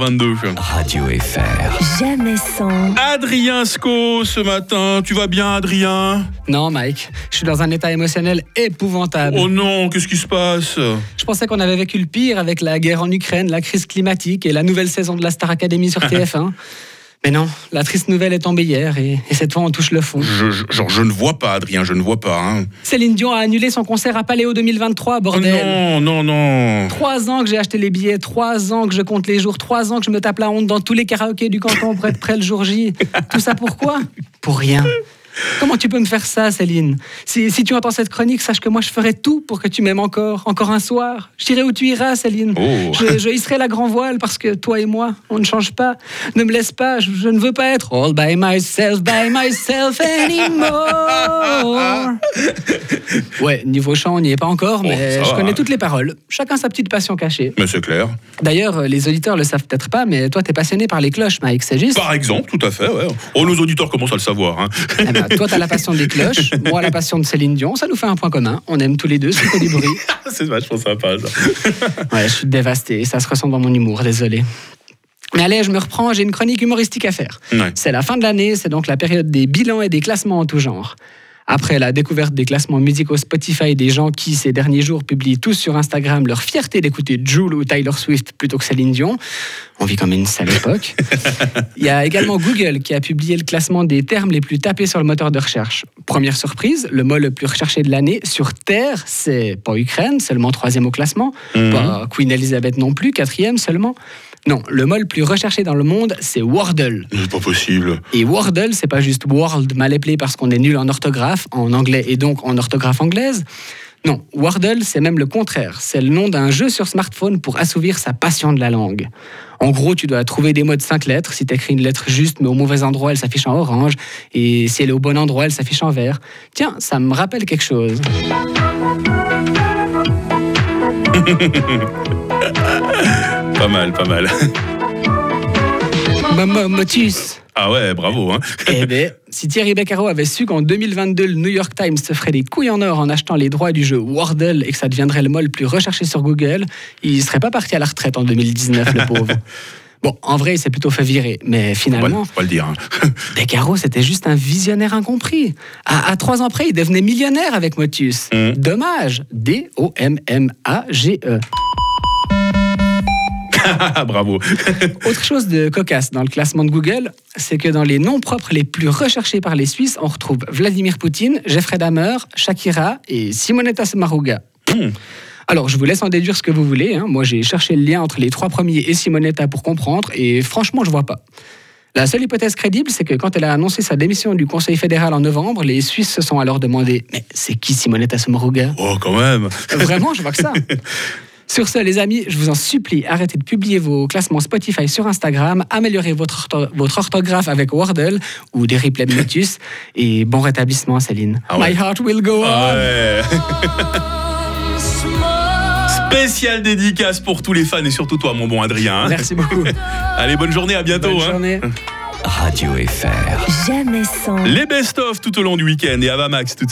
22. Radio FR. Jamais sans. Adrien Sco ce matin. Tu vas bien, Adrien? Non, Mike, je suis dans un état émotionnel épouvantable. Oh non, qu'est-ce qui se passe? Je pensais qu'on avait vécu le pire avec la guerre en Ukraine, la crise climatique et la nouvelle saison de la Star Academy sur TF1. Mais non, la triste nouvelle est tombée hier et, et cette fois on touche le fond. je, je- Genre, je ne vois pas, Adrien, je ne vois pas. hein. Céline Dion a annulé son concert à Paléo 2023, Oh bordel. non, non, non. Trois ans que j'ai acheté les billets, trois ans que je compte les jours, trois ans que je me tape la honte dans tous les karaokés du canton pour être prêt le jour J. Tout ça pourquoi Pour rien. Comment tu peux me faire ça, Céline? Si, si tu entends cette chronique, sache que moi je ferai tout pour que tu m'aimes encore, encore un soir. J'irai où tu iras, Céline. Oh. Je, je hisserai la grand voile parce que toi et moi, on ne change pas. Ne me laisse pas, je, je ne veux pas être all by myself, by myself anymore. Ouais, niveau chant, on n'y est pas encore, Oh, mais ça je va. connais toutes les paroles. Chacun sa petite passion cachée. Mais c'est clair. D'ailleurs, les auditeurs le savent peut-être pas, mais toi, t'es passionné par les cloches, Mike, c'est juste Par exemple, tout à fait, ouais. Oh, nos auditeurs commencent à le savoir. hein. Eh ben, Toi, t'as la passion des cloches, moi, la passion de Céline Dion. Ça nous fait un point commun. On aime tous les deux, c'est du bruit. c'est vachement sympa, ça. Ouais, je suis dévasté. Ça se ressent dans mon humour, désolé. Mais allez, je me reprends, j'ai une chronique humoristique à faire. Ouais. C'est la fin de l'année, c'est donc la période des bilans et des classements en tout genre. Après la découverte des classements musicaux Spotify des gens qui, ces derniers jours, publient tous sur Instagram leur fierté d'écouter Jul ou Tyler Swift plutôt que Céline Dion, on vit comme une sale époque. Il y a également Google qui a publié le classement des termes les plus tapés sur le moteur de recherche. Première surprise, le mot le plus recherché de l'année sur Terre, c'est pas Ukraine, seulement troisième au classement, Mhm. pas Queen Elizabeth non plus, quatrième seulement. Non, le mot le plus recherché dans le monde, c'est Wordle. C'est pas possible. Et Wordle, c'est pas juste World mal appelé parce qu'on est nul en orthographe, en anglais et donc en orthographe anglaise. Non, Wordle, c'est même le contraire. C'est le nom d'un jeu sur smartphone pour assouvir sa passion de la langue. En gros, tu dois trouver des mots de cinq lettres. Si tu écris une lettre juste, mais au mauvais endroit, elle s'affiche en orange. Et si elle est au bon endroit, elle s'affiche en vert. Tiens, ça me rappelle quelque chose. Pas mal, pas mal. Momo- Motus. Ah ouais, bravo. Hein. Eh ben, si Thierry Beccaro avait su qu'en 2022, le New York Times se ferait des couilles en or en achetant les droits du jeu Wordle et que ça deviendrait le mot le plus recherché sur Google, il serait pas parti à la retraite en 2019, le pauvre. Bon, en vrai, il s'est plutôt fait virer, mais finalement, faut pas le dire. hein. Beccaro, c'était juste un visionnaire incompris. À, à trois ans près, il devenait millionnaire avec Motus. Mm. Dommage. D-O-M-M-A-G-E. Ah, bravo. Autre chose de cocasse dans le classement de Google, c'est que dans les noms propres les plus recherchés par les Suisses, on retrouve Vladimir Poutine, Jeffrey Dahmer, Shakira et Simonetta Sommaruga. Hmm. Alors, je vous laisse en déduire ce que vous voulez. hein. Moi, j'ai cherché le lien entre les trois premiers et Simonetta pour comprendre, et franchement, je vois pas. La seule hypothèse crédible, c'est que quand elle a annoncé sa démission du Conseil fédéral en novembre, les Suisses se sont alors demandé Mais c'est qui Simonetta Sommaruga Oh, quand même. Vraiment, je vois que ça. Sur ce, les amis, je vous en supplie, arrêtez de publier vos classements Spotify sur Instagram, améliorez votre, ortho- votre orthographe avec Wordle ou des replays de et bon rétablissement, Céline. Ah ouais. My heart will go on. Ah ouais. Spécial dédicace pour tous les fans et surtout toi, mon bon Adrien. hein. Merci beaucoup. Allez, bonne journée, à bientôt. Bonne hein. journée. Radio FR. Jamais sans. Les best-of tout au long du week-end et Avamax tout